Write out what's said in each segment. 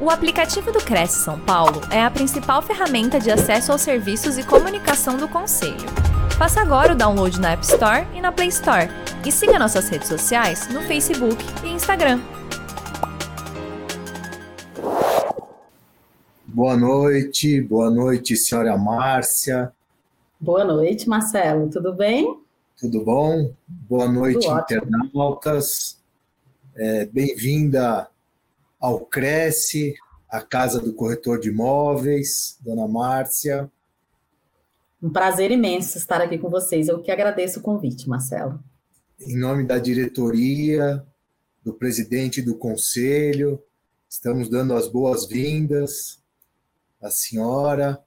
O aplicativo do Cresce São Paulo é a principal ferramenta de acesso aos serviços e comunicação do Conselho. Faça agora o download na App Store e na Play Store. E siga nossas redes sociais no Facebook e Instagram. Boa noite, boa noite, senhora Márcia. Boa noite, Marcelo. Tudo bem? Tudo bom? Boa noite, internautas. É, Bem-vinda ao Cresce, a Casa do Corretor de Imóveis, dona Márcia. Um prazer imenso estar aqui com vocês. Eu que agradeço o convite, Marcelo. Em nome da diretoria, do presidente do conselho, estamos dando as boas-vindas à senhora,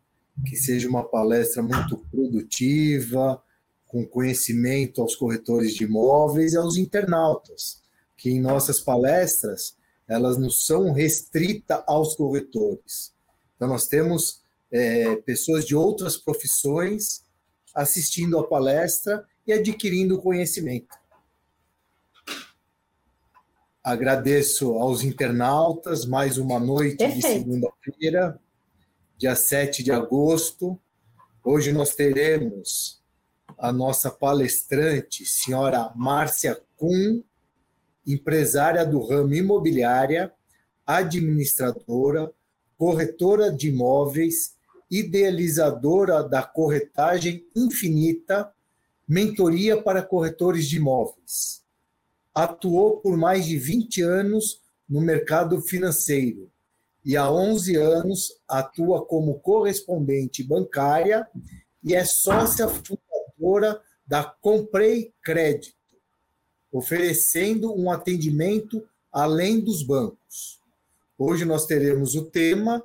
que seja uma palestra muito produtiva, com conhecimento aos corretores de imóveis e aos internautas, que em nossas palestras elas não são restritas aos corretores. Então, nós temos é, pessoas de outras profissões assistindo a palestra e adquirindo conhecimento. Agradeço aos internautas, mais uma noite Perfeito. de segunda-feira, dia 7 de agosto. Hoje nós teremos a nossa palestrante, senhora Márcia Kuhn, empresária do ramo imobiliária, administradora, corretora de imóveis, idealizadora da corretagem infinita, mentoria para corretores de imóveis. Atuou por mais de 20 anos no mercado financeiro e há 11 anos atua como correspondente bancária e é sócia fundadora da Comprei Crédito oferecendo um atendimento além dos bancos. Hoje nós teremos o tema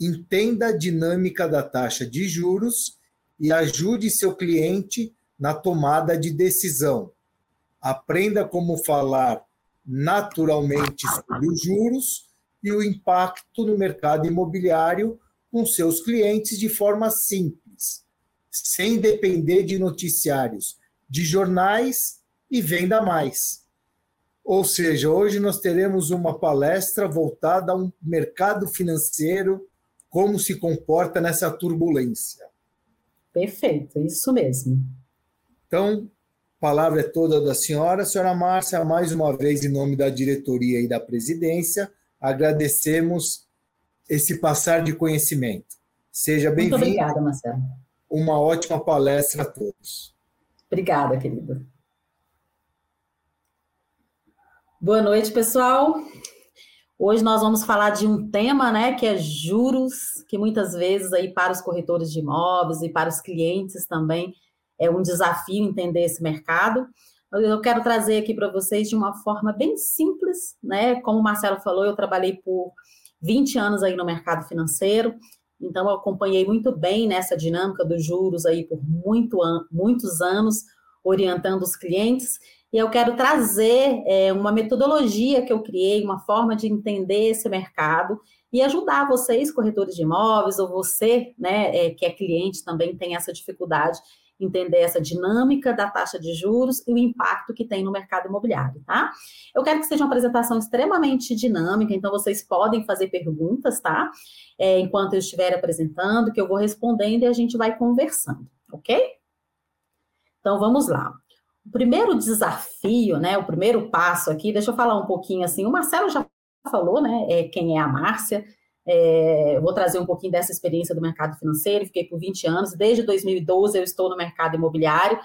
Entenda a dinâmica da taxa de juros e ajude seu cliente na tomada de decisão. Aprenda como falar naturalmente sobre os juros e o impacto no mercado imobiliário com seus clientes de forma simples, sem depender de noticiários de jornais e venda mais. Ou seja, hoje nós teremos uma palestra voltada a um mercado financeiro, como se comporta nessa turbulência. Perfeito, isso mesmo. Então, palavra é toda da senhora. Senhora Márcia, mais uma vez, em nome da diretoria e da presidência, agradecemos esse passar de conhecimento. Seja bem-vindo. Muito obrigada, Marcelo. Uma ótima palestra a todos. Obrigada, querida. Boa noite, pessoal. Hoje nós vamos falar de um tema, né, que é juros, que muitas vezes aí para os corretores de imóveis e para os clientes também é um desafio entender esse mercado. Eu quero trazer aqui para vocês de uma forma bem simples, né? Como o Marcelo falou, eu trabalhei por 20 anos aí no mercado financeiro, então eu acompanhei muito bem nessa dinâmica dos juros aí por muito an muitos anos, orientando os clientes. E eu quero trazer é, uma metodologia que eu criei, uma forma de entender esse mercado e ajudar vocês, corretores de imóveis, ou você, né, é, que é cliente, também tem essa dificuldade, entender essa dinâmica da taxa de juros e o impacto que tem no mercado imobiliário, tá? Eu quero que seja uma apresentação extremamente dinâmica, então vocês podem fazer perguntas, tá? É, enquanto eu estiver apresentando, que eu vou respondendo e a gente vai conversando, ok? Então vamos lá. O primeiro desafio, né, o primeiro passo aqui, deixa eu falar um pouquinho assim, o Marcelo já falou, né, é, quem é a Márcia, é, vou trazer um pouquinho dessa experiência do mercado financeiro, fiquei por 20 anos, desde 2012 eu estou no mercado imobiliário,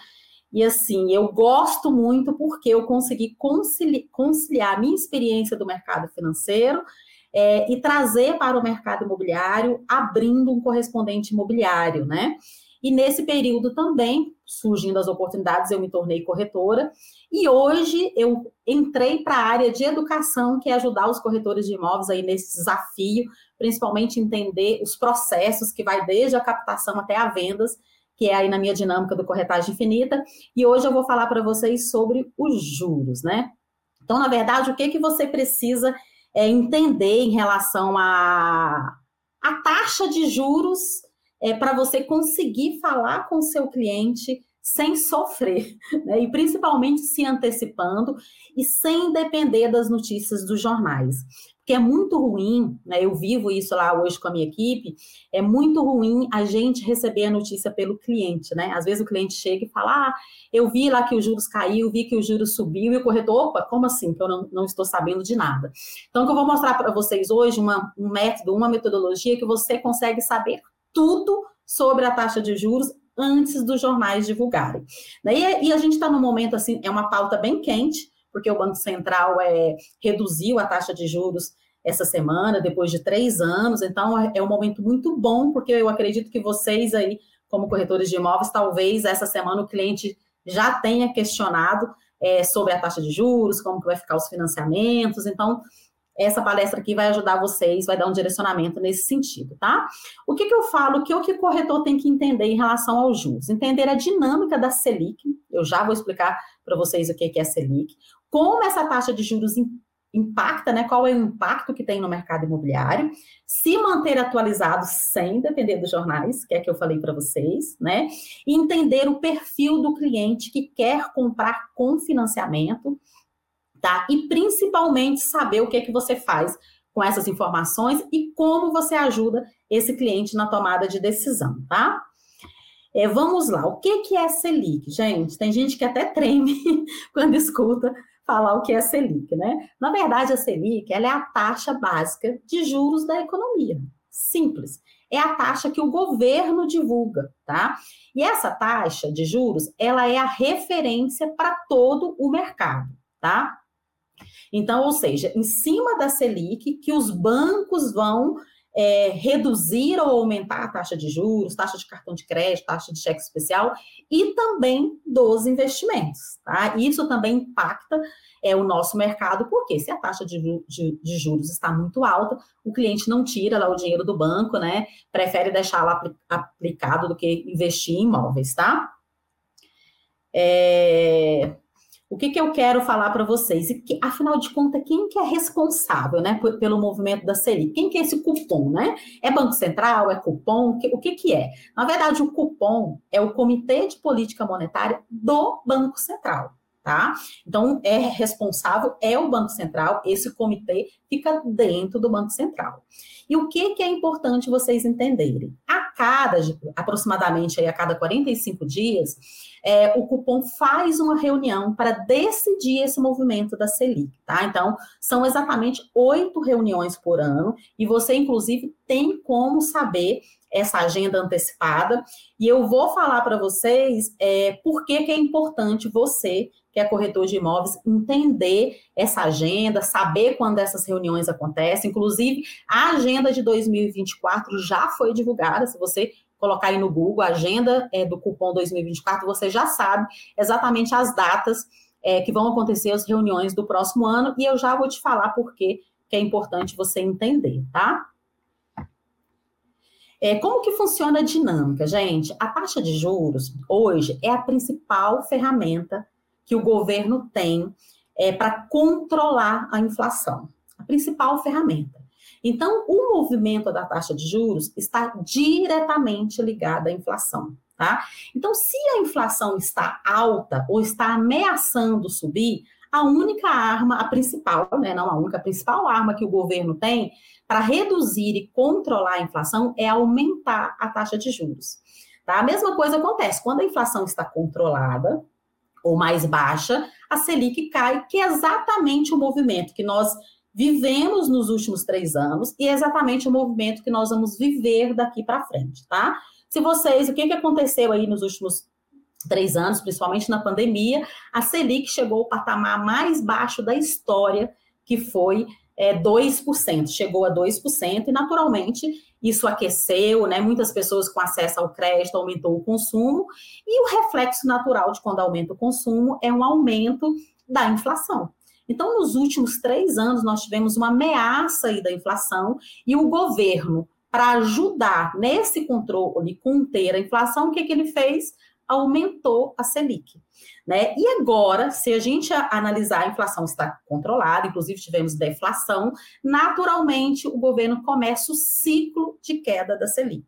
e assim, eu gosto muito porque eu consegui conciliar, conciliar a minha experiência do mercado financeiro é, e trazer para o mercado imobiliário, abrindo um correspondente imobiliário, né? E nesse período também, surgindo as oportunidades, eu me tornei corretora. E hoje eu entrei para a área de educação, que é ajudar os corretores de imóveis aí nesse desafio, principalmente entender os processos que vai desde a captação até a vendas, que é aí na minha dinâmica do corretagem infinita. E hoje eu vou falar para vocês sobre os juros, né? Então, na verdade, o que que você precisa é, entender em relação à a, a taxa de juros é, para você conseguir falar com o seu cliente sem sofrer, né? e principalmente se antecipando e sem depender das notícias dos jornais. porque é muito ruim, né? Eu vivo isso lá hoje com a minha equipe, é muito ruim a gente receber a notícia pelo cliente, né? Às vezes o cliente chega e fala: Ah, eu vi lá que os juros caiu, vi que o juros subiu, e o corretor, opa, como assim? Que eu não, não estou sabendo de nada. Então, o que eu vou mostrar para vocês hoje, uma, um método, uma metodologia que você consegue saber tudo sobre a taxa de juros antes dos jornais divulgarem. E, e a gente está num momento assim, é uma pauta bem quente, porque o Banco Central é, reduziu a taxa de juros essa semana, depois de três anos, então é, é um momento muito bom, porque eu acredito que vocês aí, como corretores de imóveis, talvez essa semana o cliente já tenha questionado é, sobre a taxa de juros, como que vai ficar os financiamentos, então essa palestra aqui vai ajudar vocês, vai dar um direcionamento nesse sentido, tá? O que, que eu falo? Que o que o corretor tem que entender em relação aos juros? Entender a dinâmica da Selic, eu já vou explicar para vocês o que é a Selic, como essa taxa de juros impacta, né? Qual é o impacto que tem no mercado imobiliário, se manter atualizado sem depender dos jornais, que é que eu falei para vocês, né? Entender o perfil do cliente que quer comprar com financiamento tá? E principalmente saber o que é que você faz com essas informações e como você ajuda esse cliente na tomada de decisão, tá? É, vamos lá, o que, que é Selic? Gente, tem gente que até treme quando escuta falar o que é Selic, né? Na verdade, a Selic ela é a taxa básica de juros da economia. Simples. É a taxa que o governo divulga, tá? E essa taxa de juros, ela é a referência para todo o mercado, tá? Então, ou seja, em cima da Selic, que os bancos vão é, reduzir ou aumentar a taxa de juros, taxa de cartão de crédito, taxa de cheque especial e também dos investimentos. Tá? Isso também impacta é, o nosso mercado, porque se a taxa de, de, de, juros está muito alta, o cliente não tira lá o dinheiro do banco, né? Prefere deixar lá aplicado do que investir em imóveis, tá? É, o que, que eu quero falar para vocês? E que, afinal de contas, quem que é responsável né, pelo movimento da Selic? Quem que é esse cupom? Né? É Banco Central? É cupom? O que, que é? Na verdade, o cupom é o Comitê de Política Monetária do Banco Central. Tá? Então, é responsável, é o Banco Central, esse comitê fica dentro do Banco Central. E o que, que é importante vocês entenderem? A cada, aproximadamente aí, a cada 45 dias, é, o cupom faz uma reunião para decidir esse movimento da Selic, tá? Então, são exatamente oito reuniões por ano, e você, inclusive, tem como saber essa agenda antecipada, e eu vou falar para vocês é, por que, que é importante você que é corretor de imóveis, entender essa agenda, saber quando essas reuniões acontecem. Inclusive, a agenda de 2024 já foi divulgada. Se você colocar aí no Google, agenda é, do cupom 2024, você já sabe exatamente as datas é, que vão acontecer as reuniões do próximo ano, e eu já vou te falar por que é importante você entender, tá? É, como que funciona a dinâmica, gente? A taxa de juros hoje é a principal ferramenta que o governo tem é, para controlar a inflação, a principal ferramenta. Então, o movimento da taxa de juros está diretamente ligado à inflação. Tá? Então, se a inflação está alta ou está ameaçando subir, a única arma, a principal, né, não a única, a principal arma que o governo tem para reduzir e controlar a inflação é aumentar a taxa de juros. Tá? A mesma coisa acontece quando a inflação está controlada, ou mais baixa, a Selic cai, que é exatamente o movimento que nós vivemos nos últimos três anos e é exatamente o movimento que nós vamos viver daqui para frente, tá? Se vocês, o que, que aconteceu aí nos últimos três anos, principalmente na pandemia, a Selic chegou ao patamar mais baixo da história, que foi é, 2%, chegou a 2%, e naturalmente isso aqueceu, né? Muitas pessoas com acesso ao crédito aumentou o consumo, e o reflexo natural de quando aumenta o consumo é um aumento da inflação. Então, nos últimos três anos, nós tivemos uma ameaça aí da inflação, e o governo, para ajudar nesse controle, conter a inflação, o que, que ele fez? aumentou a Selic. Né? E agora, se a gente analisar a inflação está controlada, inclusive tivemos deflação, naturalmente o governo começa o ciclo de queda da Selic.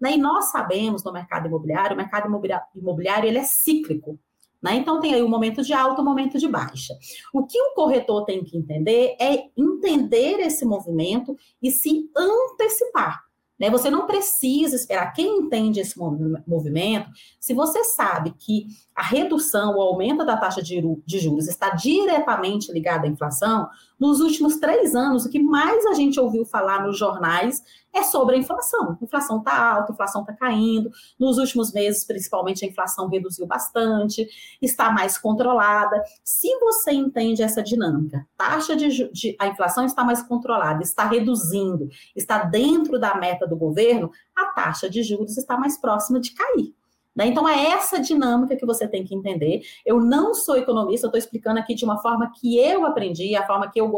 Né? E nós sabemos no mercado imobiliário, o mercado imobiliário ele é cíclico. Né? Então, tem aí um momento de alta um momento de baixa. O que o corretor tem que entender é entender esse movimento e se antecipar. Né? Você não precisa esperar. Quem entende esse movimento, se você sabe que a redução, o aumento da taxa de juros está diretamente ligada à inflação, nos últimos três anos, o que mais a gente ouviu falar nos jornais é sobre a inflação. A inflação está alta, a inflação está caindo. Nos últimos meses, principalmente, a inflação reduziu bastante, está mais controlada. Se você entende essa dinâmica, taxa de, de a inflação está mais controlada, está reduzindo, está dentro da meta do governo, a taxa de juros está mais próxima de cair. Né? Então, é essa dinâmica que você tem que entender. Eu não sou economista, eu estou explicando aqui de uma forma que eu aprendi, a forma que eu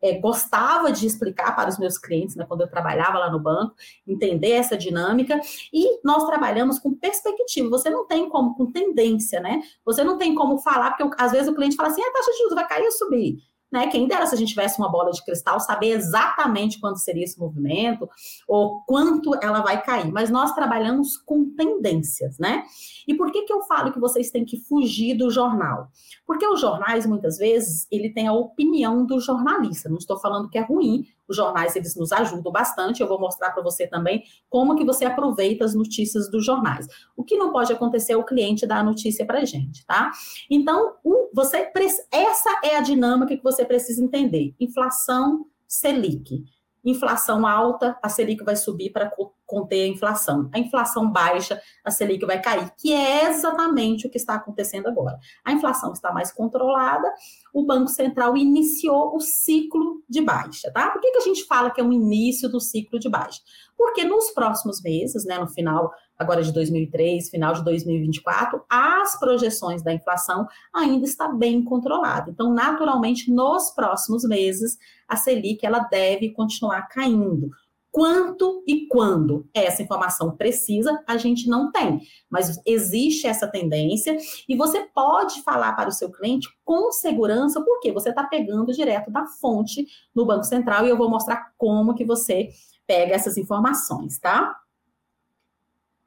é, gostava de explicar para os meus clientes, né, quando eu trabalhava lá no banco, entender essa dinâmica. E nós trabalhamos com perspectiva. Você não tem como, com tendência, né? Você não tem como falar, porque às vezes o cliente fala assim: a taxa de juros vai cair ou subir. Né? Quem dera se a gente tivesse uma bola de cristal, saber exatamente quando seria esse movimento ou quanto ela vai cair. Mas nós trabalhamos com tendências, né? E por que, que eu falo que vocês têm que fugir do jornal? Porque os jornais, muitas vezes, ele tem a opinião do jornalista. Não estou falando que é ruim, os jornais eles nos ajudam bastante. Eu vou mostrar para você também como que você aproveita as notícias dos jornais. O que não pode acontecer é o cliente dar a notícia para gente, tá? Então, você essa é a dinâmica que você precisa entender. Inflação Selic. Inflação alta, a Selic vai subir para conter a inflação. A inflação baixa, a Selic vai cair, que é exatamente o que está acontecendo agora. A inflação está mais controlada, o Banco Central iniciou o ciclo de baixa, tá? Por que, que a gente fala que é um início do ciclo de baixa? Porque nos próximos meses, né, no final agora de 2003, final de 2024, as projeções da inflação ainda está bem controlada. Então, naturalmente, nos próximos meses, a Selic ela deve continuar caindo. Quanto e quando essa informação precisa, a gente não tem, mas existe essa tendência e você pode falar para o seu cliente com segurança, porque você está pegando direto da fonte no Banco Central e eu vou mostrar como que você pega essas informações, tá?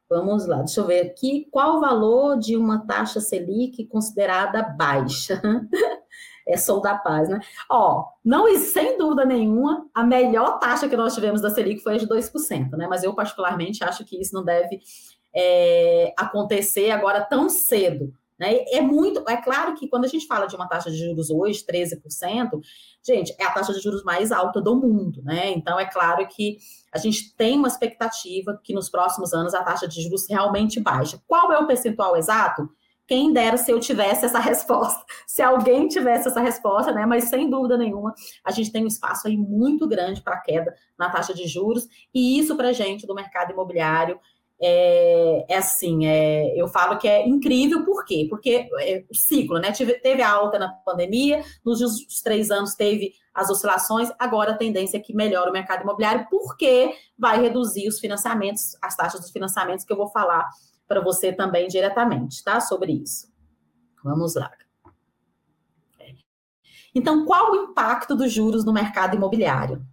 Vamos lá, deixa eu ver aqui. Qual o valor de uma taxa Selic considerada baixa? é Sou da Paz, né? Ó, não, sem dúvida nenhuma, a melhor taxa que nós tivemos da Selic foi a de 2%, né? Mas eu, particularmente, acho que isso não deve é, acontecer agora tão cedo. Né? É muito, é claro que quando a gente fala de uma taxa de juros hoje, 13%, gente, é a taxa de juros mais alta do mundo, né? Então é claro que a gente tem uma expectativa que nos próximos anos a taxa de juros realmente baixa. Qual é o percentual exato? Quem dera se eu tivesse essa resposta, se alguém tivesse essa resposta, né? Mas sem dúvida nenhuma, a gente tem um espaço aí muito grande para queda na taxa de juros, e isso para a gente do mercado imobiliário é, é assim, é, eu falo que é incrível, por quê? Porque é, o ciclo, né? Teve, a alta na pandemia, nos três anos teve as oscilações, agora a tendência é que melhora o mercado imobiliário, porque vai reduzir os financiamentos, as taxas dos financiamentos, que eu vou falar para você também diretamente, tá? Sobre isso. Vamos lá. Então, qual o impacto dos juros no mercado imobiliário?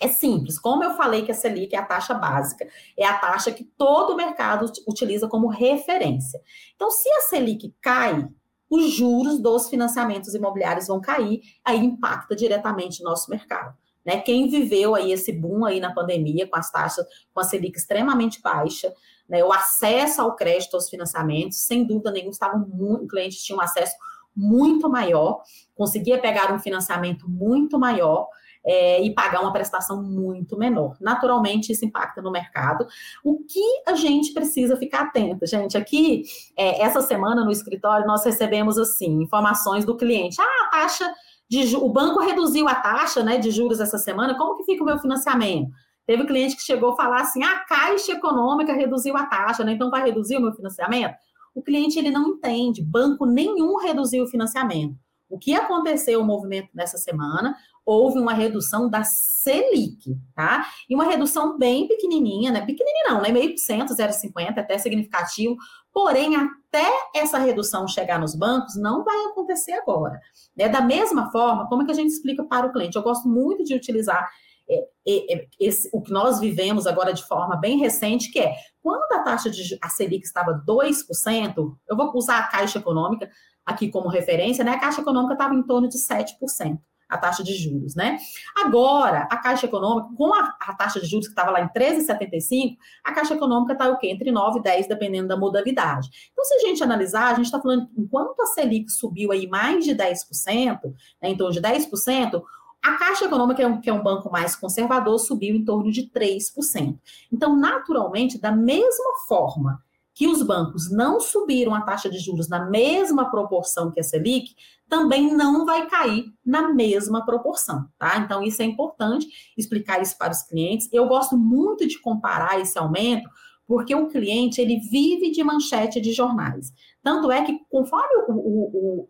É simples. Como eu falei que a Selic é a taxa básica, é a taxa que todo o mercado utiliza como referência. Então, se a Selic cai, os juros dos financiamentos imobiliários vão cair, aí impacta diretamente o nosso mercado. Né? Quem viveu aí esse boom aí na pandemia, com as taxas, com a Selic extremamente baixa, né? o acesso ao crédito, aos financiamentos, sem dúvida nenhuma, estavam muito, clientes tinham acesso muito maior, conseguia pegar um financiamento muito maior, é, e pagar uma prestação muito menor. Naturalmente, isso impacta no mercado. O que a gente precisa ficar atento, gente? Aqui, é, essa semana no escritório, nós recebemos assim informações do cliente. Ah, a taxa de o banco reduziu a taxa né, de juros essa semana, como que fica o meu financiamento? Teve cliente que chegou a falar assim: a Caixa Econômica reduziu a taxa, né? Então vai reduzir o meu financiamento? O cliente ele não entende, banco nenhum reduziu o financiamento. O que aconteceu o movimento dessa semana? Houve uma redução da Selic, tá? E uma redução bem pequenininha, né? Pequenininha não, né? Meio por cento, 0,50, até significativo. Porém, até essa redução chegar nos bancos, não vai acontecer agora. Né? Da mesma forma, como é que a gente explica para o cliente? Eu gosto muito de utilizar é, é, esse, o que nós vivemos agora de forma bem recente, que é quando a taxa de a Selic estava 2%, eu vou usar a Caixa Econômica aqui como referência, né? A Caixa Econômica estava em torno de 7% a taxa de juros, né? Agora, a Caixa Econômica, com a, a taxa de juros que estava lá em 13,75, a Caixa Econômica está o quê? Entre 9 e 10, dependendo da modalidade. Então, se a gente analisar, a gente está falando, enquanto a Selic subiu aí mais de 10%, né, em torno de 10%, a Caixa Econômica, que é um banco mais conservador, subiu em torno de 3%. Então, naturalmente, da mesma forma que os bancos não subiram a taxa de juros na mesma proporção que a Selic, também não vai cair na mesma proporção, tá? Então, isso é importante explicar isso para os clientes. Eu gosto muito de comparar esse aumento, porque o cliente, ele vive de manchete de jornais. Tanto é que, conforme o, o,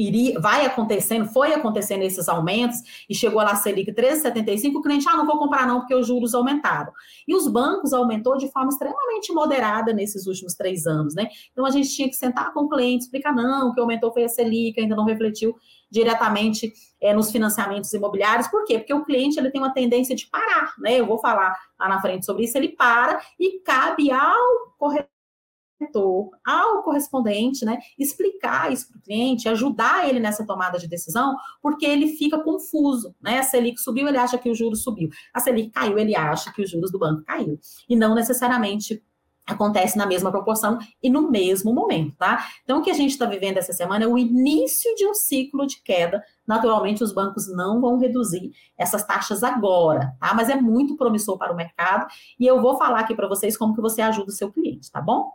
iria, vai acontecendo, foi acontecendo esses aumentos, e chegou lá a Selic 13,75, o cliente, ah, não vou comprar não, porque os juros aumentaram. E os bancos aumentou de forma extremamente moderada nesses últimos três anos, né? Então, a gente tinha que sentar com o cliente, explicar, não, o que aumentou foi a Selic, ainda não refletiu diretamente é, nos financiamentos imobiliários. Por quê? Porque o cliente ele tem uma tendência de parar, né? Eu vou falar lá na frente sobre isso, ele para e cabe ao corretor corretor, ao correspondente, né, explicar isso para o cliente, ajudar ele nessa tomada de decisão, porque ele fica confuso, né? A Selic subiu, ele acha que o juros subiu. A Selic caiu, ele acha que os juros do banco caiu. E não necessariamente acontece na mesma proporção e no mesmo momento, tá? Então, o que a gente está vivendo essa semana é o início de um ciclo de queda. Naturalmente, os bancos não vão reduzir essas taxas agora, tá? Mas é muito promissor para o mercado e eu vou falar aqui para vocês como que você ajuda o seu cliente, tá bom?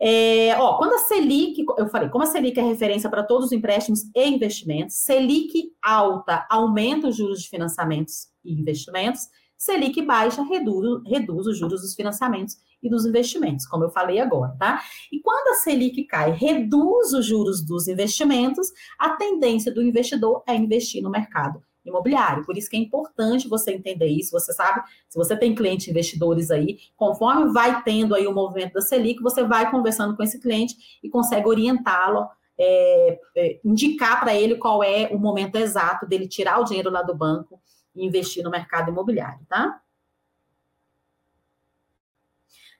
É, ó, quando a Selic, eu falei, como a Selic é referência para todos os empréstimos e investimentos, Selic alta aumenta os juros de financiamentos e investimentos, Selic baixa reduz, reduz os juros dos financiamentos e dos investimentos, como eu falei agora, tá? E quando a Selic cai, reduz os juros dos investimentos, a tendência do investidor é investir no mercado imobiliário. Por isso que é importante você entender isso. Você sabe, se você tem clientes investidores aí, conforme vai tendo aí o movimento da Selic, você vai conversando com esse cliente e consegue orientá-lo, é, é, indicar para ele qual é o momento exato dele tirar o dinheiro lá do banco e investir no mercado imobiliário, tá?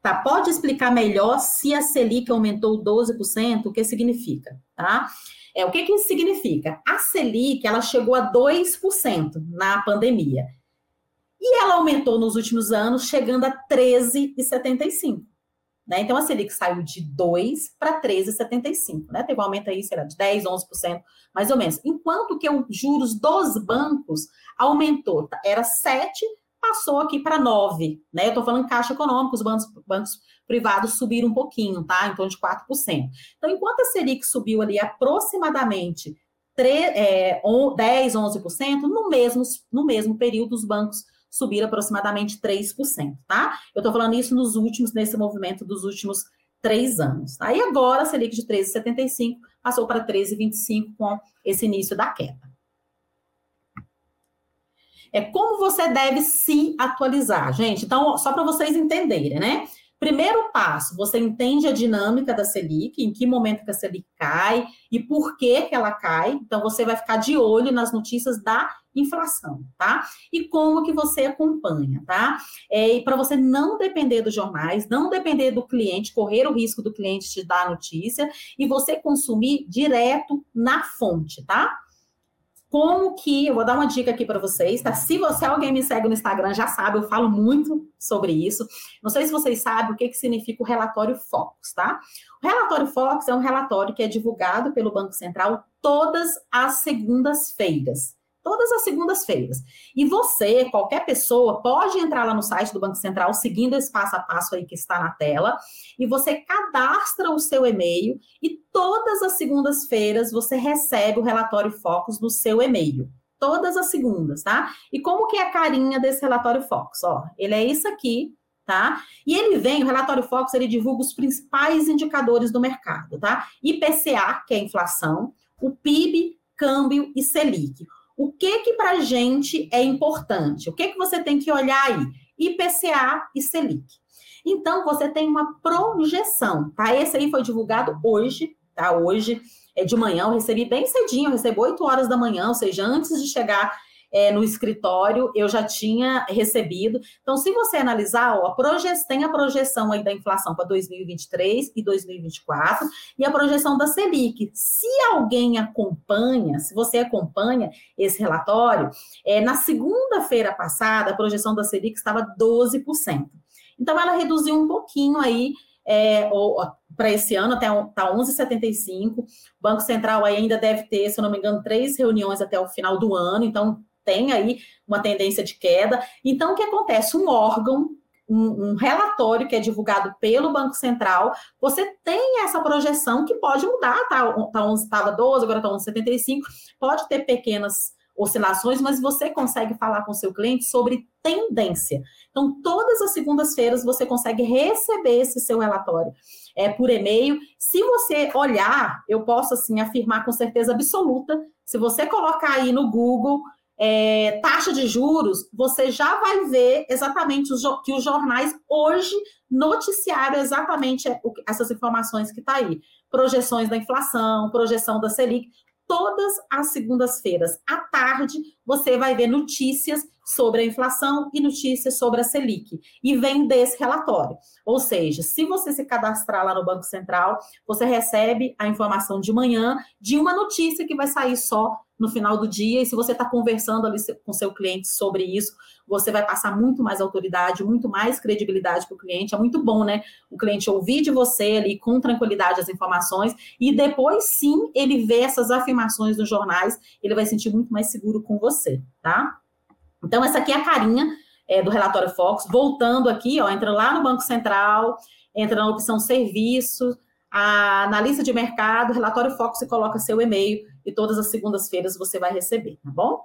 Tá, pode explicar melhor se a Selic aumentou 12%, o que significa, tá? É, o que, que isso significa? A Selic ela chegou a 2% na pandemia. E ela aumentou nos últimos anos, chegando a 13,75%. Né? Então, a Selic saiu de 2 para 13,75. Né? Teve um aumento aí, será, de 10, 11%, mais ou menos. Enquanto que os juros dos bancos aumentou, era 7, passou aqui para 9. Né? Eu estou falando caixa econômica, os bancos, bancos privados subiram um pouquinho, tá? Em torno de 4%. Então, enquanto a Selic subiu ali aproximadamente 3, é, 10, 11%, no mesmo, no mesmo período os bancos subiram aproximadamente 3%, tá? Eu estou falando isso nos últimos, nesse movimento dos últimos três anos. Tá? Agora a Selic de 13,75 passou para 13,25 com esse início da queda. É como você deve se atualizar, gente. Então, só para vocês entenderem, né? Primeiro passo, você entende a dinâmica da Selic, em que momento que a Selic cai e por que, que ela cai. Então, você vai ficar de olho nas notícias da inflação, tá? E como que você acompanha, tá? É, e para você não depender dos jornais, não depender do cliente, correr o risco do cliente te dar a notícia e você consumir direto na fonte, tá? Como que, eu vou dar uma dica aqui para vocês, tá? Se você, alguém me segue no Instagram, já sabe, eu falo muito sobre isso. Não sei se vocês sabem o que, que significa o relatório Focus, tá? O relatório Focus é um relatório que é divulgado pelo Banco Central todas as segundas-feiras todas as segundas-feiras. E você, qualquer pessoa, pode entrar lá no site do Banco Central, seguindo esse passo a passo aí que está na tela, e você cadastra o seu e-mail e todas as segundas-feiras você recebe o relatório Focus no seu e-mail. Todas as segundas, tá? E como que é a carinha desse relatório Focus? Ó, ele é isso aqui, tá? E ele vem, o relatório Focus, ele divulga os principais indicadores do mercado, tá? IPCA, que é a inflação, o PIB, câmbio e Selic. O que que para a gente é importante? O que que você tem que olhar aí? IPCA e Selic. Então, você tem uma projeção, tá? Esse aí foi divulgado hoje, tá? Hoje, é de manhã, eu recebi bem cedinho, eu recebo 8 horas da manhã, ou seja, antes de chegar é, no escritório, eu já tinha recebido. Então, se você analisar, ó, a proje tem a projeção aí da inflação para 2023 e 2024 e a projeção da Selic. Se alguém acompanha, se você acompanha esse relatório, é, na segunda-feira passada, a projeção da Selic estava 12%. Então, ela reduziu um pouquinho aí é, para esse ano, até tá 11,75. O Banco Central ainda deve ter, se eu não me engano, três reuniões até o final do ano, então tem aí uma tendência de queda. Então, o que acontece? Um órgão, um, um relatório que é divulgado pelo Banco Central, você tem essa projeção que pode mudar, tá? Estava tá 12, agora está 11,75, pode ter pequenas oscilações, mas você consegue falar com seu cliente sobre tendência. Então, todas as segundas-feiras você consegue receber esse seu relatório é, por e-mail. Se você olhar, eu posso assim afirmar com certeza absoluta. Se você colocar aí no Google é, taxa de juros, você já vai ver exatamente os, que os jornais hoje noticiaram exatamente essas informações que está aí. Projeções da inflação, projeção da Selic todas as segundas-feiras à tarde você vai ver notícias sobre a inflação e notícias sobre a Selic. E vem desse relatório. Ou seja, se você se cadastrar lá no Banco Central, você recebe a informação de manhã de uma notícia que vai sair só no final do dia. E se você está conversando ali com seu cliente sobre isso, você vai passar muito mais autoridade, muito mais credibilidade para o cliente. É muito bom, né? O cliente ouvir de você ali com tranquilidade as informações e depois sim ele vê essas afirmações nos jornais, ele vai sentir muito mais seguro com você, tá? Então, essa aqui é a carinha é, do relatório Fox. Voltando aqui, ó, entra lá no Banco Central, entra na opção serviço, na lista de mercado, relatório Fox e coloca seu e-mail e todas as segundas-feiras você vai receber, tá bom?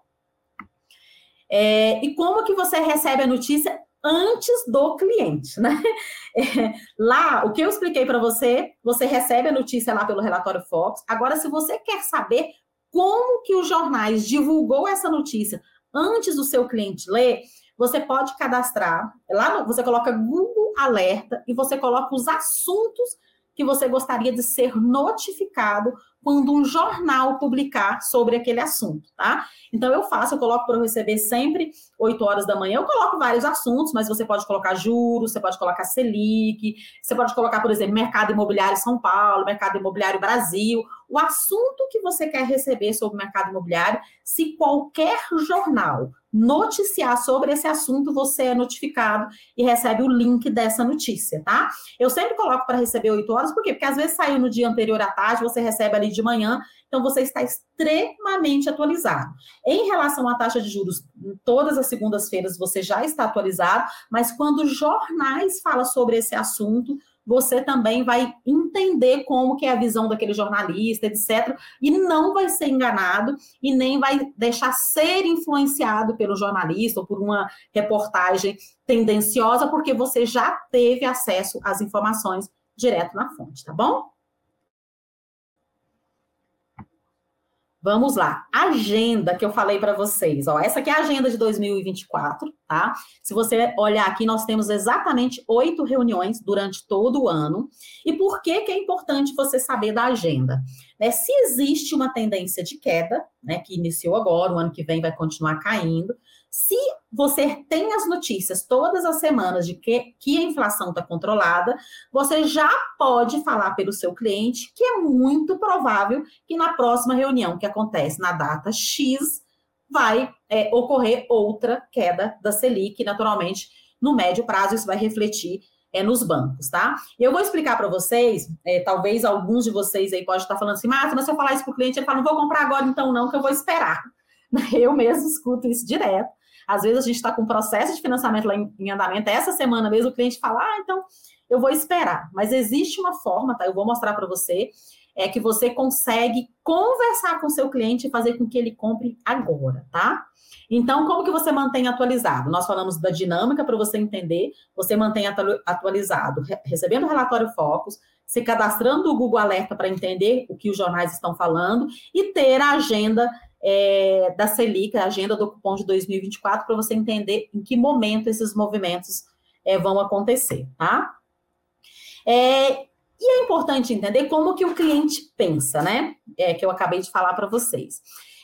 É, e como que você recebe a notícia antes do cliente, né? É, lá, o que eu expliquei para você, você recebe a notícia lá pelo relatório Fox. Agora, se você quer saber como que os jornais divulgou essa notícia antes do seu cliente ler, você pode cadastrar. Lá no, você coloca Google Alerta e você coloca os assuntos que você gostaria de ser notificado quando um jornal publicar sobre aquele assunto, tá? Então eu faço, eu coloco para receber sempre 8 horas da manhã. Eu coloco vários assuntos, mas você pode colocar juros, você pode colocar Selic, você pode colocar, por exemplo, mercado imobiliário São Paulo, mercado imobiliário Brasil, o assunto que você quer receber sobre o mercado imobiliário, se qualquer jornal noticiar sobre esse assunto, você é notificado e recebe o link dessa notícia, tá? Eu sempre coloco para receber 8 horas, por quê? Porque às vezes saiu no dia anterior à tarde, você recebe ali de manhã, então você está extremamente atualizado. Em relação à taxa de juros, todas as segundas-feiras você já está atualizado, mas quando jornais falam sobre esse assunto, você também vai entender como que é a visão daquele jornalista, etc. E não vai ser enganado e nem vai deixar ser influenciado pelo jornalista ou por uma reportagem tendenciosa, porque você já teve acesso às informações direto na fonte, tá bom? Vamos lá, agenda que eu falei para vocês. Ó, essa aqui é a agenda de 2024, tá? Se você olhar aqui, nós temos exatamente oito reuniões durante todo o ano. E por que, que é importante você saber da agenda? Né, se existe uma tendência de queda, né, que iniciou agora, o ano que vem vai continuar caindo, se você tem as notícias todas as semanas de que, que a inflação está controlada, você já pode falar pelo seu cliente que é muito provável que na próxima reunião que acontece na data X vai é, ocorrer outra queda da Selic, naturalmente, no médio prazo isso vai refletir é, nos bancos, tá? Eu vou explicar para vocês, é, talvez alguns de vocês aí podem estar falando assim, Márcia, mas se eu falar isso para o cliente, ele fala, não vou comprar agora então não, que eu vou esperar. Eu mesmo escuto isso direto. Às vezes a gente está com um processo de financiamento lá em, em andamento, essa semana mesmo o cliente fala, ah, então eu vou esperar. Mas existe uma forma, tá? Eu vou mostrar para você, é que você consegue conversar com seu cliente e fazer com que ele compre agora, tá? Então, como que você mantém atualizado? Nós falamos da dinâmica para você entender, você mantém atualizado, recebendo o relatório Focus, se cadastrando no Google Alerta para entender o que os jornais estão falando e ter a agenda é, da Selic, a agenda do cupom de 2024, para você entender em que momento esses movimentos é, vão acontecer, tá? É, e é importante entender como que o cliente pensa, né? É, que eu acabei de falar para vocês.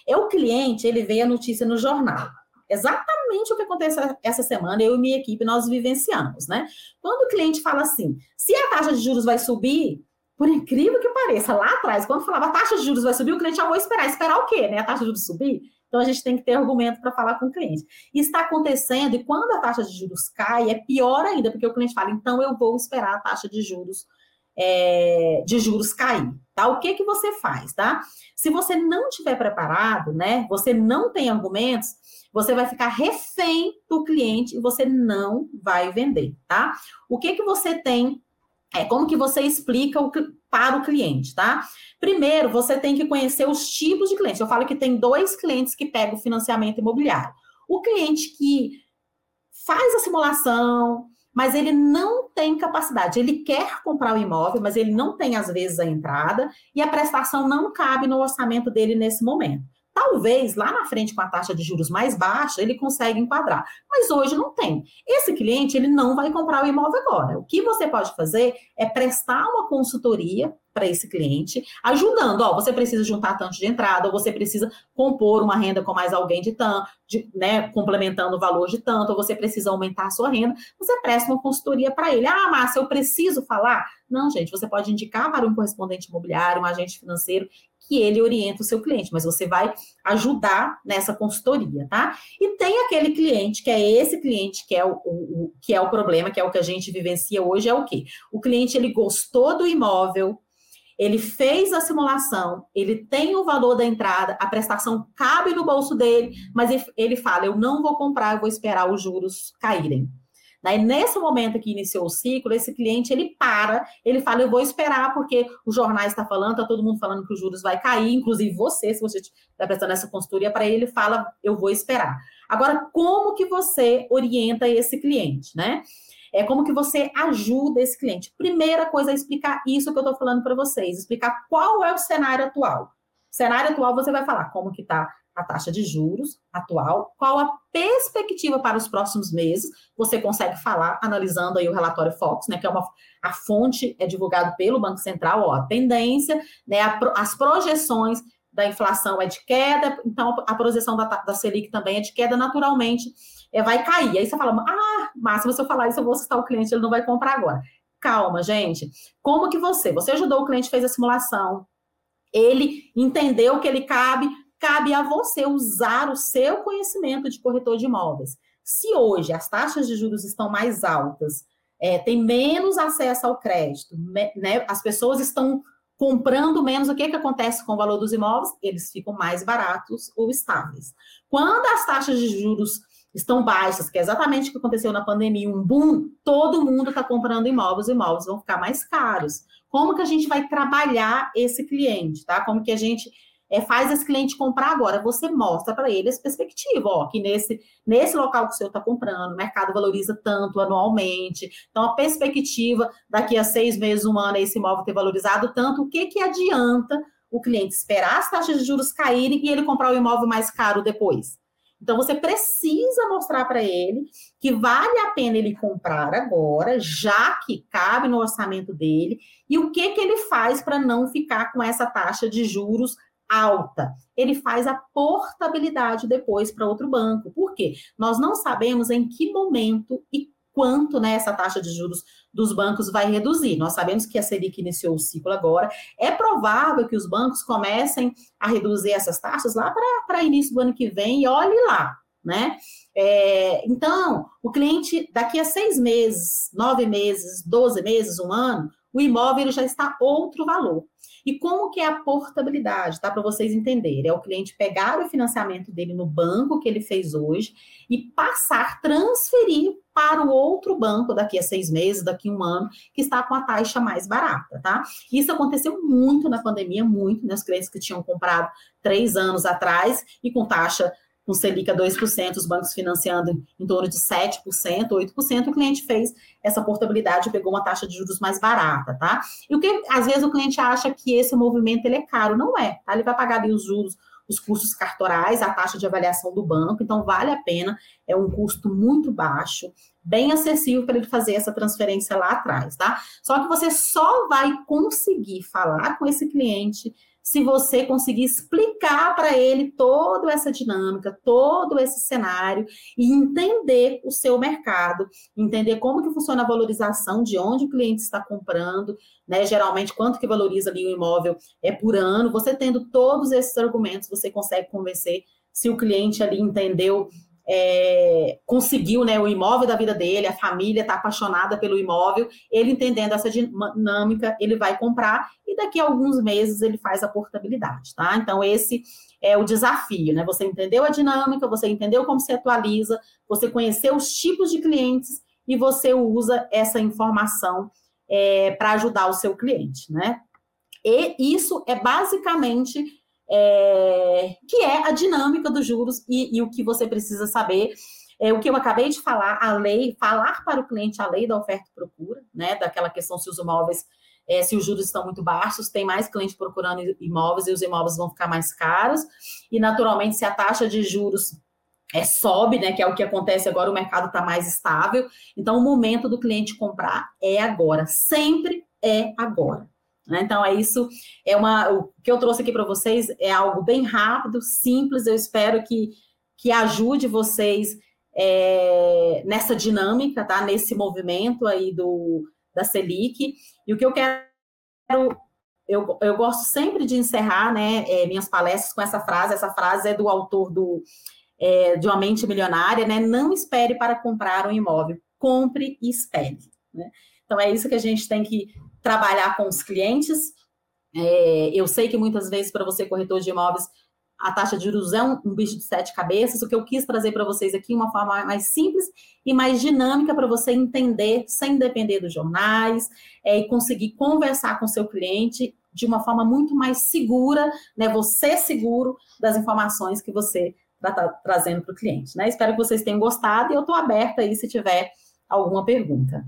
É o cliente, ele vê a notícia no jornal. Exatamente o que aconteceu essa semana, eu e minha equipe, nós vivenciamos, né? Quando o cliente fala assim, se a taxa de juros vai subir, por incrível que pareça, lá atrás, quando falava a taxa de juros vai subir, o cliente já vou esperar. Esperar o quê, né? A taxa de juros subir? Então, a gente tem que ter argumento para falar com o cliente. Isso está acontecendo, e quando a taxa de juros cai, é pior ainda, porque o cliente fala, então eu vou esperar a taxa de juros é, de juros cair, tá? O que que você faz, tá? Se você não tiver preparado, né? Você não tem argumentos, você vai ficar refém do cliente e você não vai vender, tá? O que que você tem é como que você explica o, para o cliente, tá? Primeiro, você tem que conhecer os tipos de clientes. Eu falo que tem dois clientes que pegam financiamento imobiliário. O cliente que faz a simulação, mas ele não tem capacidade. Ele quer comprar o imóvel, mas ele não tem, às vezes, a entrada e a prestação não cabe no orçamento dele nesse momento. Talvez lá na frente, com a taxa de juros mais baixa, ele consiga enquadrar, mas hoje não tem. Esse cliente ele não vai comprar o imóvel agora. O que você pode fazer é prestar uma consultoria para esse cliente, ajudando, ó, você precisa juntar tanto de entrada, ou você precisa compor uma renda com mais alguém de tanto, de, né, complementando o valor de tanto, ou você precisa aumentar a sua renda, você presta uma consultoria para ele. Ah, Márcia, eu preciso falar? Não, gente, você pode indicar para um correspondente imobiliário, um agente financeiro, que ele orienta o seu cliente, mas você vai ajudar nessa consultoria, tá? E tem aquele cliente, que é esse cliente que é o, o, o que é o problema, que é o que a gente vivencia hoje, é o quê? O cliente, ele gostou do imóvel, ele fez a simulação, ele tem o valor da entrada, a prestação cabe no bolso dele, mas ele fala: eu não vou comprar, eu vou esperar os juros caírem. Daí, nesse momento que iniciou o ciclo, esse cliente ele para, ele fala: Eu vou esperar, porque os jornais estão tá falando, está todo mundo falando que os juros vai cair, inclusive você, se você está prestando essa consultoria para ele fala: Eu vou esperar. Agora, como que você orienta esse cliente, né? É como que você ajuda esse cliente. Primeira coisa é explicar isso que eu estou falando para vocês, explicar qual é o cenário atual. cenário atual você vai falar como que está a taxa de juros atual, qual a perspectiva para os próximos meses. Você consegue falar analisando aí o relatório Fox, né, que é uma a fonte é divulgado pelo Banco Central, ó, a tendência, né, a, as projeções da inflação é de queda, então a projeção da, da Selic também é de queda, naturalmente é, vai cair. Aí você fala, ah, Márcio, se eu falar isso, eu vou assustar o cliente, ele não vai comprar agora. Calma, gente. Como que você? Você ajudou o cliente, fez a simulação, ele entendeu que ele cabe, cabe a você usar o seu conhecimento de corretor de imóveis. Se hoje as taxas de juros estão mais altas, é, tem menos acesso ao crédito, né, as pessoas estão comprando menos, o que, que acontece com o valor dos imóveis? Eles ficam mais baratos ou estáveis. Quando as taxas de juros estão baixas, que é exatamente o que aconteceu na pandemia, um boom, todo mundo está comprando imóveis, imóveis vão ficar mais caros. Como que a gente vai trabalhar esse cliente, tá? Como que a gente é, faz esse cliente comprar agora? Você mostra para ele essa perspectiva, ó, que nesse, nesse local que o senhor está comprando, o mercado valoriza tanto anualmente, então a perspectiva daqui a seis meses, um ano, esse imóvel ter valorizado tanto, o que que adianta o cliente esperar as taxas de juros caírem e ele comprar o imóvel mais caro depois? Então, você precisa mostrar para ele que vale a pena ele comprar agora, já que cabe no orçamento dele, e o que, que ele faz para não ficar com essa taxa de juros alta. Ele faz a portabilidade depois para outro banco. Por quê? Nós não sabemos em que momento e quanto né, essa taxa de juros dos bancos vai reduzir. Nós sabemos que a Selic iniciou o ciclo agora. É provável que os bancos comecem a reduzir essas taxas lá para início do ano que vem e olhe lá, né? É, então, o cliente, daqui a seis meses, nove meses, doze meses, um ano, o imóvel já está outro valor. E como que é a portabilidade, tá? Para vocês entenderem. É o cliente pegar o financiamento dele no banco que ele fez hoje e passar, transferir para o outro banco daqui a seis meses, daqui a um ano, que está com a taxa mais barata, tá? Isso aconteceu muito na pandemia, muito, né? Os clientes que tinham comprado três anos atrás e com taxa com Selic a 2%, os bancos financiando em torno de 7%, 8%, o cliente fez essa portabilidade e pegou uma taxa de juros mais barata, tá? E o que às vezes o cliente acha que esse movimento ele é caro, não é, tá? Ele vai pagar ali os juros, os custos cartorais, a taxa de avaliação do banco, então vale a pena, é um custo muito baixo, bem acessível para ele fazer essa transferência lá atrás, tá? Só que você só vai conseguir falar com esse cliente se você conseguir explicar para ele toda essa dinâmica, todo esse cenário e entender o seu mercado, entender como que funciona a valorização, de onde o cliente está comprando, né? Geralmente, quanto que valoriza ali o imóvel é por ano. Você tendo todos esses argumentos, você consegue convencer se o cliente ali entendeu é, conseguiu né, o imóvel da vida dele, a família está apaixonada pelo imóvel, ele entendendo essa dinâmica, ele vai comprar e daqui a alguns meses ele faz a portabilidade, tá? Então, esse é o desafio, né? Você entendeu a dinâmica, você entendeu como se atualiza, você conheceu os tipos de clientes e você usa essa informação é, para ajudar o seu cliente, né? E isso é basicamente é, que é a dinâmica dos juros e, e, o que você precisa saber. É, o que eu acabei de falar, a lei, falar para o cliente a lei da oferta e procura, né? Daquela questão se os imóveis, é, se os juros estão muito baixos, tem mais cliente procurando imóveis e os imóveis vão ficar mais caros. E, naturalmente, se a taxa de juros é, sobe, né? Que é o que acontece agora, o mercado está mais estável. Então, o momento do cliente comprar é agora, sempre é agora. Né? Então, é isso. É uma, o que eu trouxe aqui para vocês é algo bem rápido, simples. Eu espero que, que ajude vocês é, nessa dinâmica, tá? Nesse movimento aí do, da Selic. E o que eu quero. Eu, eu gosto sempre de encerrar né, é, minhas palestras com essa frase. Essa frase é do autor do, é, de Uma Mente Milionária, né? Não espere para comprar um imóvel, compre e espere. Né? Então, é isso que a gente tem que trabalhar com os clientes. É, eu sei que muitas vezes, para você, corretor de imóveis, a taxa de juros é um, um bicho de sete cabeças. O que eu quis trazer para vocês aqui, uma forma mais simples e mais dinâmica para você entender, sem depender dos jornais, é, e conseguir conversar com seu cliente de uma forma muito mais segura, né? Você seguro das informações que você está tra trazendo para o cliente, né? Espero que vocês tenham gostado e eu estou aberta aí se tiver alguma pergunta.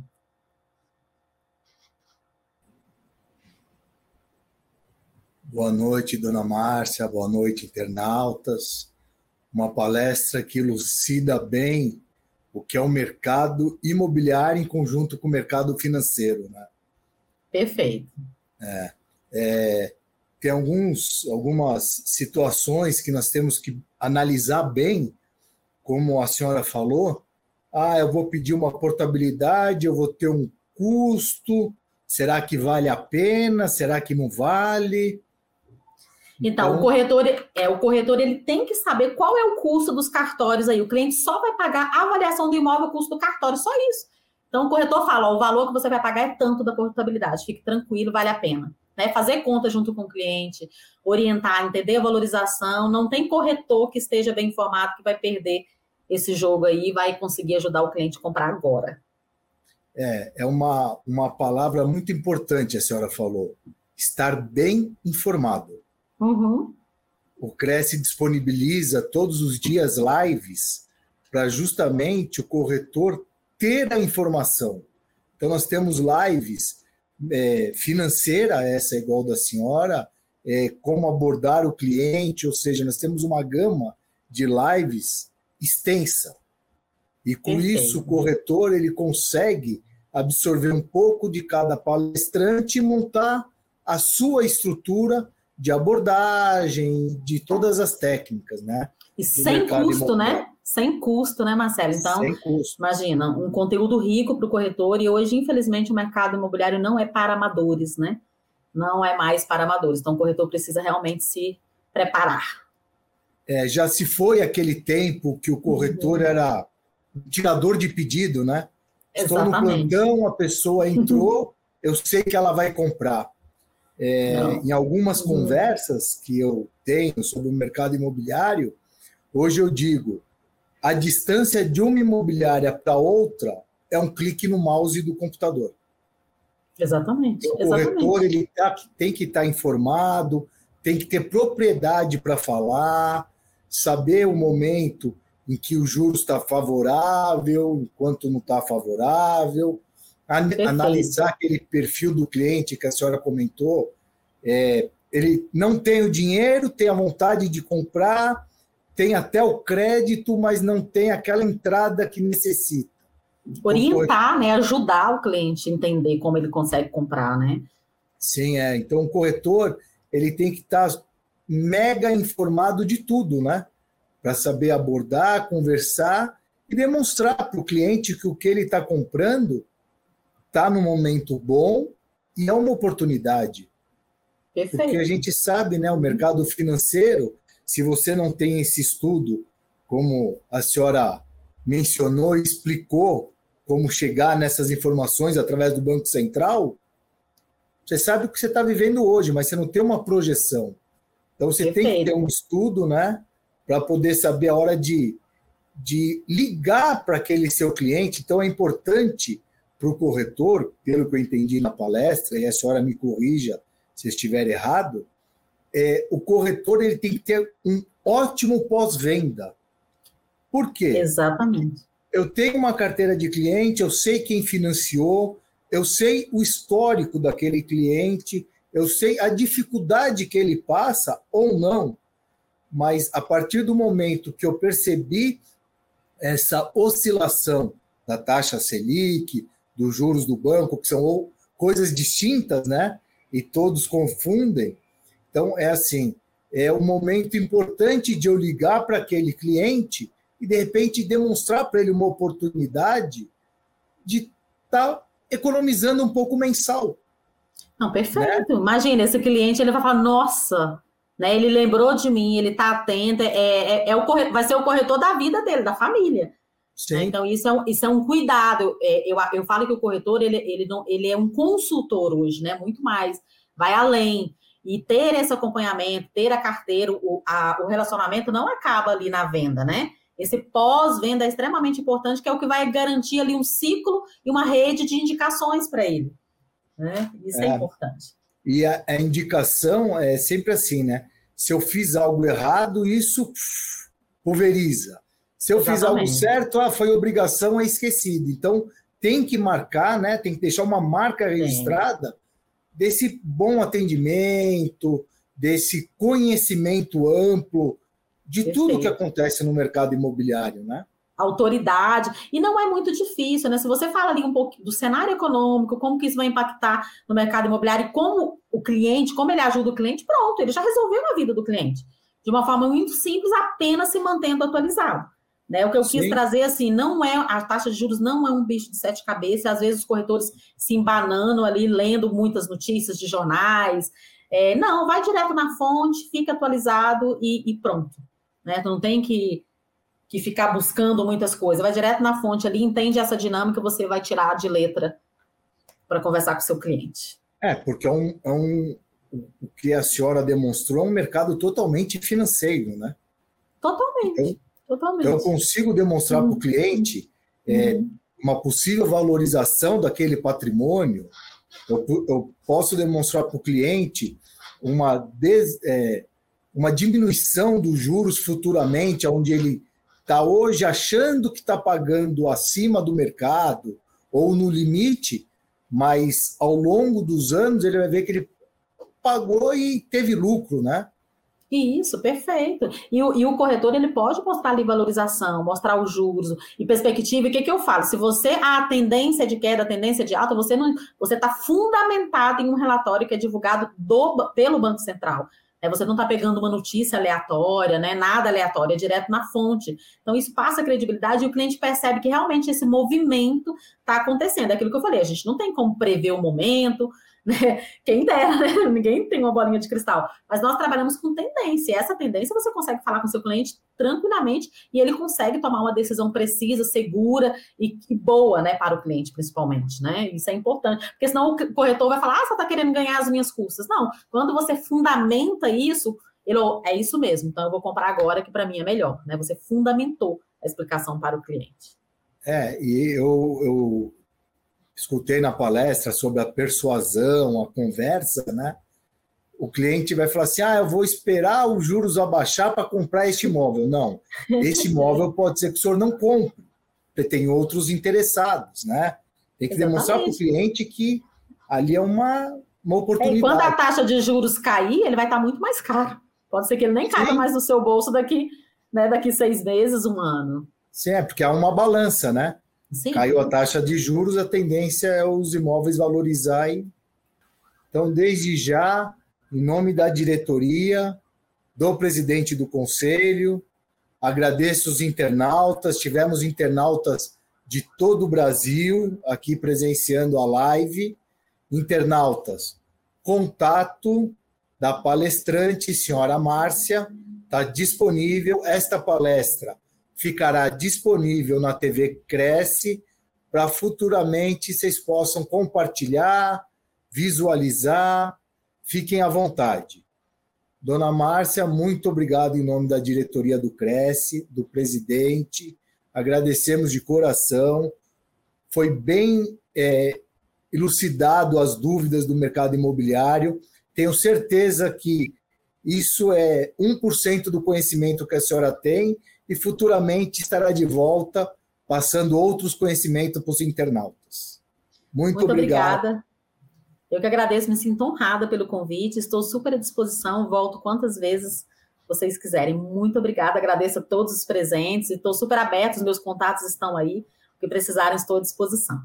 Boa noite, dona Márcia, boa noite, internautas. Uma palestra que elucida bem o que é o mercado imobiliário em conjunto com o mercado financeiro. Né? Perfeito. É, é, tem alguns, algumas situações que nós temos que analisar bem, como a senhora falou. Ah, eu vou pedir uma portabilidade, eu vou ter um custo. Será que vale a pena? Será que não vale? Então, então, o corretor, é, o corretor ele tem que saber qual é o custo dos cartórios aí. O cliente só vai pagar a avaliação do imóvel, o custo do cartório, só isso. Então, o corretor fala: ó, o valor que você vai pagar é tanto da portabilidade, fique tranquilo, vale a pena. Né? Fazer conta junto com o cliente, orientar, entender a valorização. Não tem corretor que esteja bem informado que vai perder esse jogo aí e vai conseguir ajudar o cliente a comprar agora. É, é uma, uma palavra muito importante, a senhora falou. Estar bem informado. Uhum. O Cresce disponibiliza todos os dias lives para justamente o corretor ter a informação. Então, nós temos lives é, financeira, essa é igual da senhora, é, como abordar o cliente, ou seja, nós temos uma gama de lives extensa. E com Perfeito. isso, o corretor ele consegue absorver um pouco de cada palestrante e montar a sua estrutura de abordagem, de todas as técnicas, né? E sem custo, né? Sem custo, né, Marcelo? Então, imagina, um conteúdo rico para o corretor, e hoje, infelizmente, o mercado imobiliário não é para amadores, né? Não é mais para amadores. Então, o corretor precisa realmente se preparar. É, já se foi aquele tempo que o corretor uhum. era tirador de pedido, né? Estou no plantão, a pessoa entrou, eu sei que ela vai comprar. É, em algumas conversas que eu tenho sobre o mercado imobiliário, hoje eu digo: a distância de uma imobiliária para outra é um clique no mouse do computador. Exatamente. O corretor ele tá, tem que estar tá informado, tem que ter propriedade para falar, saber o momento em que o juro está favorável, enquanto não está favorável, Perfeito. analisar aquele perfil do cliente que a senhora comentou. É, ele não tem o dinheiro, tem a vontade de comprar, tem até o crédito, mas não tem aquela entrada que necessita. Orientar, né, ajudar o cliente a entender como ele consegue comprar, né? Sim, é. Então o corretor ele tem que estar mega informado de tudo, né? Para saber abordar, conversar e demonstrar para o cliente que o que ele está comprando está no momento bom e é uma oportunidade. Perfeito. Porque a gente sabe, né, o mercado financeiro, se você não tem esse estudo, como a senhora mencionou e explicou como chegar nessas informações através do Banco Central, você sabe o que você está vivendo hoje, mas você não tem uma projeção. Então você Perfeito. tem que ter um estudo, né, para poder saber a hora de, de ligar para aquele seu cliente. Então é importante para o corretor, pelo que eu entendi na palestra, e a senhora me corrija se estiver errado, é, o corretor ele tem que ter um ótimo pós-venda. Por quê? Exatamente. Eu tenho uma carteira de cliente, eu sei quem financiou, eu sei o histórico daquele cliente, eu sei a dificuldade que ele passa ou não, mas a partir do momento que eu percebi essa oscilação da taxa Selic, dos juros do banco, que são coisas distintas, né? E todos confundem. Então, é assim: é um momento importante de eu ligar para aquele cliente e, de repente, demonstrar para ele uma oportunidade de estar tá economizando um pouco mensal. Não, perfeito. Né? Imagina, esse cliente ele vai falar: nossa, né? Ele lembrou de mim, ele está atento, é, é, é, o corretor, vai ser o corretor da vida dele, da família. Sim. Então, isso é um, isso é um cuidado. É, eu, eu falo que o corretor ele, ele, não, ele é um consultor hoje, né? Muito mais, vai além. E ter esse acompanhamento, ter a carteira, o, a, o relacionamento não acaba ali na venda, né? Esse pós-venda é extremamente importante, que é o que vai garantir ali um ciclo e uma rede de indicações para ele. Né? Isso é, é importante. E a, a, indicação é sempre assim, né? Se eu fiz algo errado, isso pulveriza. Se eu Exatamente. fiz algo certo, ah, foi obrigação, é esquecido. Então, tem que marcar, né? Tem que deixar uma marca registrada Sim. desse bom atendimento, desse conhecimento amplo de Perfeito. tudo que acontece no mercado imobiliário, né? autoridade, e não é muito difícil, né? Se você fala ali um pouco do cenário econômico, como que isso vai impactar no mercado imobiliário, e como o cliente, como ele ajuda o cliente, pronto, ele já resolveu a vida do cliente. De uma forma muito simples, apenas se mantendo atualizado. Né? O que eu Sim. quis trazer, assim, não é a taxa de juros não é um bicho de sete cabeças, às vezes os corretores se embanando ali, lendo muitas notícias de jornais. É, não, vai direto na fonte, fica atualizado e, e pronto. Né? Tu não tem que, que ficar buscando muitas coisas. Vai direto na fonte ali, entende essa dinâmica, você vai tirar de letra para conversar com o seu cliente. É, porque é um, é um, o que a senhora demonstrou é um mercado totalmente financeiro, né? Totalmente. Então, Totalmente. Então, eu consigo demonstrar para o cliente é, uhum. uma possível valorização daquele patrimônio, eu, eu posso demonstrar para o cliente uma, des, é, uma diminuição dos juros futuramente, onde ele está hoje achando que está pagando acima do mercado ou no limite, mas ao longo dos anos ele vai ver que ele pagou e teve lucro, né? Isso, perfeito. E o, e o corretor ele pode mostrar ali valorização, mostrar os juros e perspectiva. E o que, que eu falo? Se você a tendência de queda, a tendência de alta, você não você está fundamentado em um relatório que é divulgado do, pelo Banco Central. É, você não está pegando uma notícia aleatória, né? Nada aleatório, é direto na fonte. Então, isso passa credibilidade e o cliente percebe que realmente esse movimento está acontecendo. É aquilo que eu falei, a gente não tem como prever o momento, né? Quem dera, né? Ninguém tem uma bolinha de cristal. Mas nós trabalhamos com tendência. Essa tendência você consegue falar com seu cliente tranquilamente e ele consegue tomar uma decisão precisa, segura e, e boa, né, para o cliente, principalmente, né? Isso é importante. Porque senão o corretor vai falar, ah, você está querendo ganhar as minhas custas. Não, quando você fundamenta isso, ele, é isso mesmo, então eu vou comprar agora que para mim é melhor, né? Você fundamentou a explicação para o cliente. É, e eu, eu escutei na palestra sobre a persuasão, a conversa, né? O cliente vai falar assim: ah, eu vou esperar os juros abaixar para comprar este imóvel. Não, este imóvel pode ser que o senhor não compre, porque tem outros interessados, né? Tem que Exatamente. demonstrar para o cliente que ali é uma, uma oportunidade. É, e quando a taxa de juros cair, ele vai estar muito mais caro. Pode ser que ele nem caiba mais no seu bolso daqui, né, daqui seis meses, um ano. Sim, é porque há uma balança, né? Sim. Caiu a taxa de juros, a tendência é os imóveis valorizarem. Então, desde já, em nome da diretoria, do presidente do conselho, agradeço os internautas, tivemos internautas de todo o Brasil aqui presenciando a live. Internautas, contato da palestrante, senhora Márcia, está disponível. Esta palestra ficará disponível na TV Cresce para futuramente vocês possam compartilhar, visualizar, fiquem à vontade. Dona Márcia, muito obrigado em nome da diretoria do Cresce, do presidente. Agradecemos de coração. Foi bem é, elucidado as dúvidas do mercado imobiliário. Tenho certeza que isso é 1% do conhecimento que a senhora tem e futuramente estará de volta passando outros conhecimentos para os internautas. Muito, Muito obrigado. obrigada. Eu que agradeço, me sinto honrada pelo convite, estou super à disposição, volto quantas vezes vocês quiserem. Muito obrigada, agradeço a todos os presentes, estou super aberto, os meus contatos estão aí, o que precisarem, estou à disposição.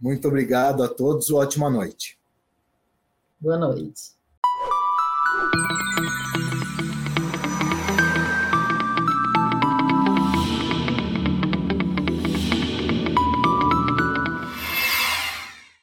Muito obrigado a todos, ótima noite. Boa noite.